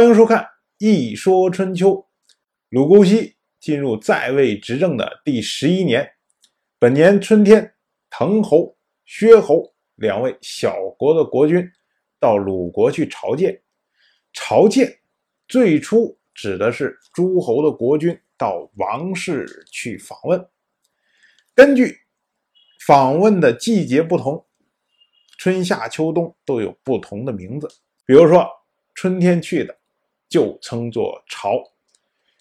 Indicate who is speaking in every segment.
Speaker 1: 欢迎收看《一说春秋》。鲁姑息进入在位执政的第十一年，本年春天，滕侯、薛侯两位小国的国君到鲁国去朝见。朝见最初指的是诸侯的国君到王室去访问。根据访问的季节不同，春夏秋冬都有不同的名字。比如说，春天去的。就称作朝，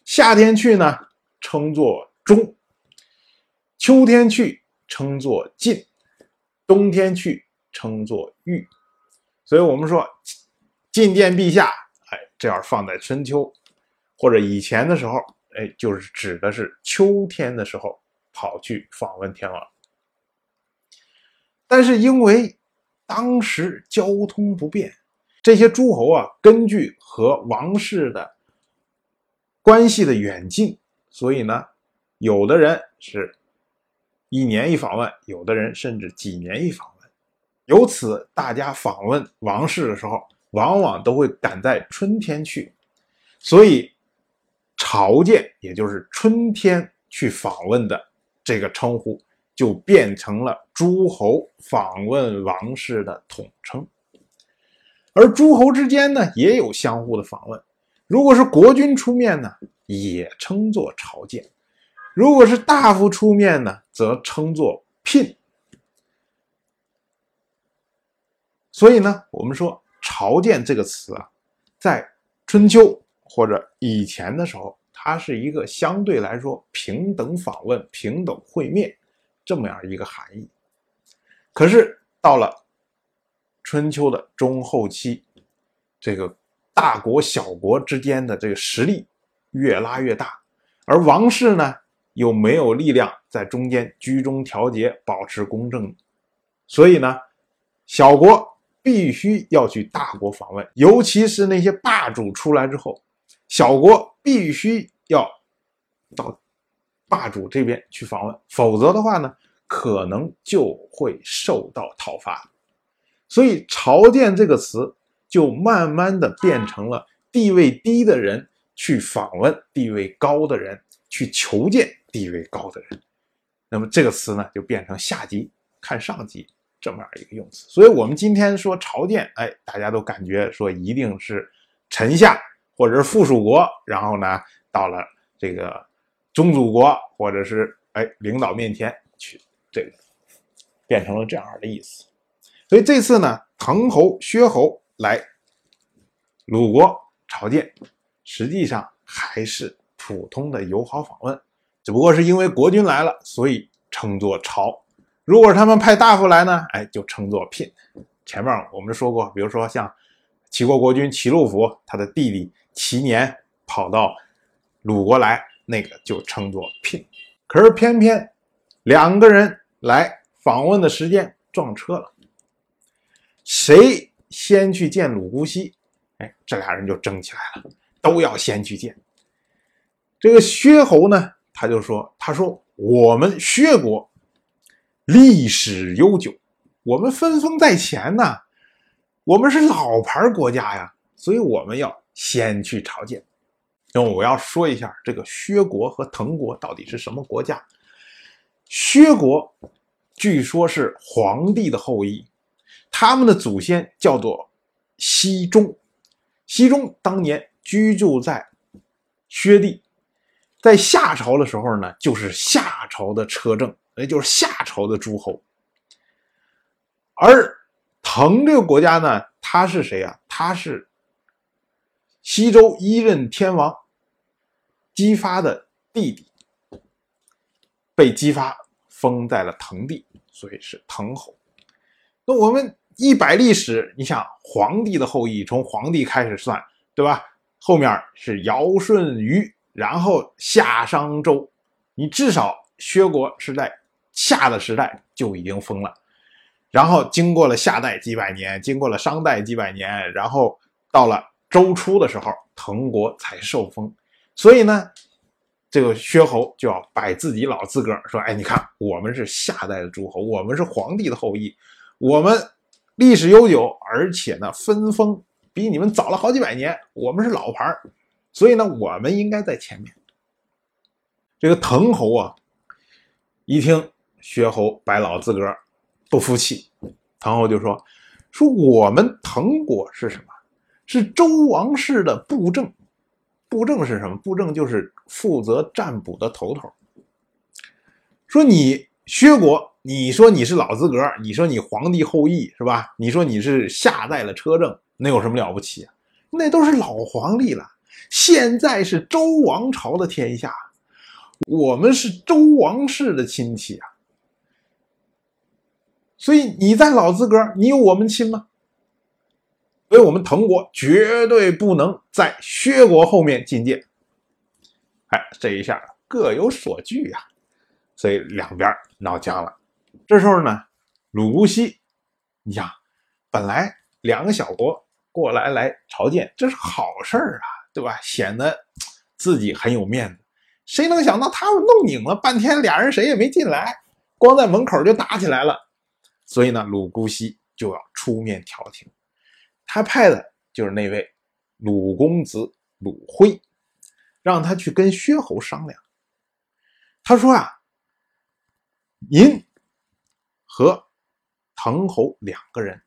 Speaker 1: 夏天去呢称作中，秋天去称作晋，冬天去称作玉。所以我们说觐见陛下，哎，这样放在春秋或者以前的时候，哎，就是指的是秋天的时候跑去访问天王。但是因为当时交通不便。这些诸侯啊，根据和王室的关系的远近，所以呢，有的人是一年一访问，有的人甚至几年一访问。由此，大家访问王室的时候，往往都会赶在春天去，所以朝见，也就是春天去访问的这个称呼，就变成了诸侯访问王室的统称。而诸侯之间呢，也有相互的访问。如果是国君出面呢，也称作朝见；如果是大夫出面呢，则称作聘。所以呢，我们说“朝见”这个词啊，在春秋或者以前的时候，它是一个相对来说平等访问、平等会面这么样一个含义。可是到了，春秋的中后期，这个大国小国之间的这个实力越拉越大，而王室呢又没有力量在中间居中调节，保持公正，所以呢，小国必须要去大国访问，尤其是那些霸主出来之后，小国必须要到霸主这边去访问，否则的话呢，可能就会受到讨伐。所以“朝见”这个词就慢慢的变成了地位低的人去访问地位高的人，去求见地位高的人。那么这个词呢，就变成下级看上级这么样一个用词。所以，我们今天说朝见，哎，大家都感觉说一定是臣下或者是附属国，然后呢，到了这个宗主国或者是哎领导面前去，这个变成了这样的意思。所以这次呢，滕侯、薛侯来鲁国朝见，实际上还是普通的友好访问，只不过是因为国君来了，所以称作朝。如果他们派大夫来呢，哎，就称作聘。前面我们说过，比如说像齐国国君齐禄府，他的弟弟齐年跑到鲁国来，那个就称作聘。可是偏偏两个人来访问的时间撞车了。谁先去见鲁姑息？哎，这俩人就争起来了，都要先去见。这个薛侯呢，他就说：“他说我们薛国历史悠久，我们分封在前呐，我们是老牌国家呀，所以我们要先去朝见。那么我要说一下，这个薛国和滕国到底是什么国家？薛国据说是皇帝的后裔。”他们的祖先叫做西中，西中当年居住在薛地，在夏朝的时候呢，就是夏朝的车政，也就是夏朝的诸侯。而滕这个国家呢，他是谁啊？他是西周一任天王姬发的弟弟，被姬发封在了滕地，所以是滕侯。那我们。一百历史，你想皇帝的后裔，从皇帝开始算，对吧？后面是尧舜禹，然后夏商周，你至少薛国是在夏的时代就已经封了，然后经过了夏代几百年，经过了商代几百年，然后到了周初的时候，滕国才受封。所以呢，这个薛侯就要摆自己老资格，说：“哎，你看我们是夏代的诸侯，我们是皇帝的后裔，我们。”历史悠久，而且呢，分封比你们早了好几百年，我们是老牌儿所以呢，我们应该在前面。这个滕侯啊，一听薛侯白老自个儿，不服气，滕侯就说：“说我们滕国是什么？是周王室的布政。布政是什么？布政就是负责占卜的头头。说你薛国。”你说你是老资格，你说你皇帝后裔是吧？你说你是下代了车政，那有什么了不起啊？那都是老皇帝了。现在是周王朝的天下，我们是周王室的亲戚啊。所以你在老资格，你有我们亲吗？所以我们滕国绝对不能在薛国后面进谏。哎，这一下各有所惧呀，所以两边闹僵了。这时候呢，鲁姑息，你想，本来两个小国过来来朝见，这是好事儿啊，对吧？显得自己很有面子。谁能想到他们弄拧了半天，俩人谁也没进来，光在门口就打起来了。所以呢，鲁姑息就要出面调停。他派的就是那位鲁公子鲁辉，让他去跟薛侯商量。他说啊，您。和滕侯两个人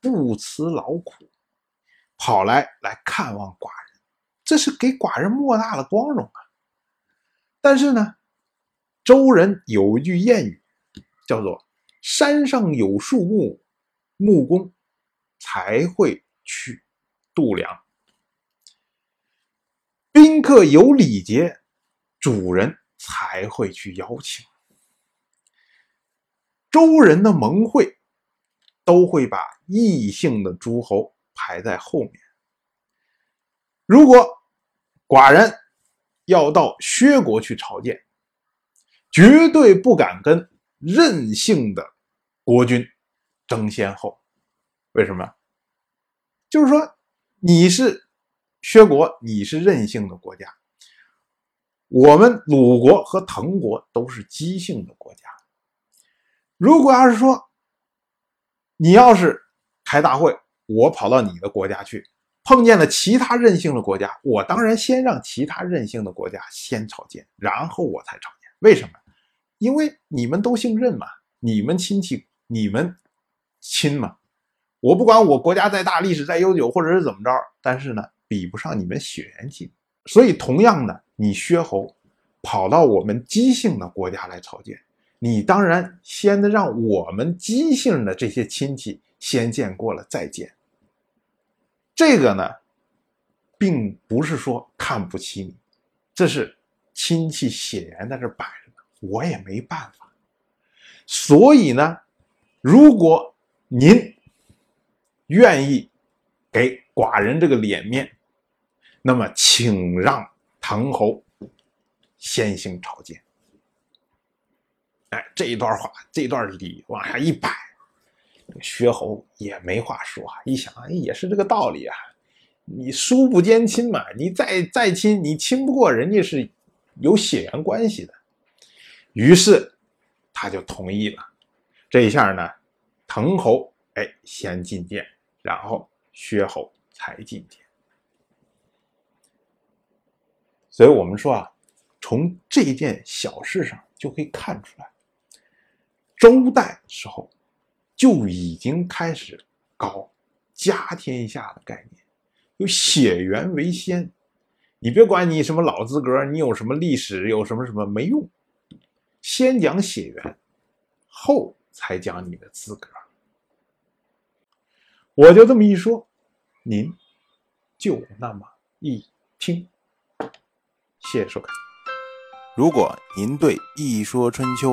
Speaker 1: 不辞劳苦，跑来来看望寡人，这是给寡人莫大的光荣啊！但是呢，周人有一句谚语，叫做“山上有树木，木工才会去度量；宾客有礼节，主人才会去邀请。”周人的盟会都会把异姓的诸侯排在后面。如果寡人要到薛国去朝见，绝对不敢跟任性的国君争先后。为什么？就是说，你是薛国，你是任性的国家；我们鲁国和滕国都是姬姓的国家。如果要是说，你要是开大会，我跑到你的国家去，碰见了其他任性的国家，我当然先让其他任性的国家先朝见，然后我才朝见。为什么？因为你们都姓任嘛，你们亲戚，你们亲嘛。我不管我国家再大，历史再悠久，或者是怎么着，但是呢，比不上你们血缘近。所以，同样的，你薛侯跑到我们姬姓的国家来朝见。你当然先得让我们姬姓的这些亲戚先见过了再见。这个呢，并不是说看不起你，这是亲戚血缘在这摆着呢，我也没办法。所以呢，如果您愿意给寡人这个脸面，那么请让滕侯先行朝见。哎，这一段话，这段礼往下一摆，薛侯也没话说啊。一想，哎，也是这个道理啊。你叔不兼亲嘛，你再再亲，你亲不过人家是有血缘关系的。于是他就同意了。这一下呢，滕侯哎先进谏，然后薛侯才进谏。所以我们说啊，从这件小事上就可以看出来。周代时候就已经开始搞家天下的概念，有血缘为先。你别管你什么老资格，你有什么历史，有什么什么没用，先讲血缘，后才讲你的资格。我就这么一说，您就那么一听。谢谢收看。
Speaker 2: 如果您对《一说春秋》，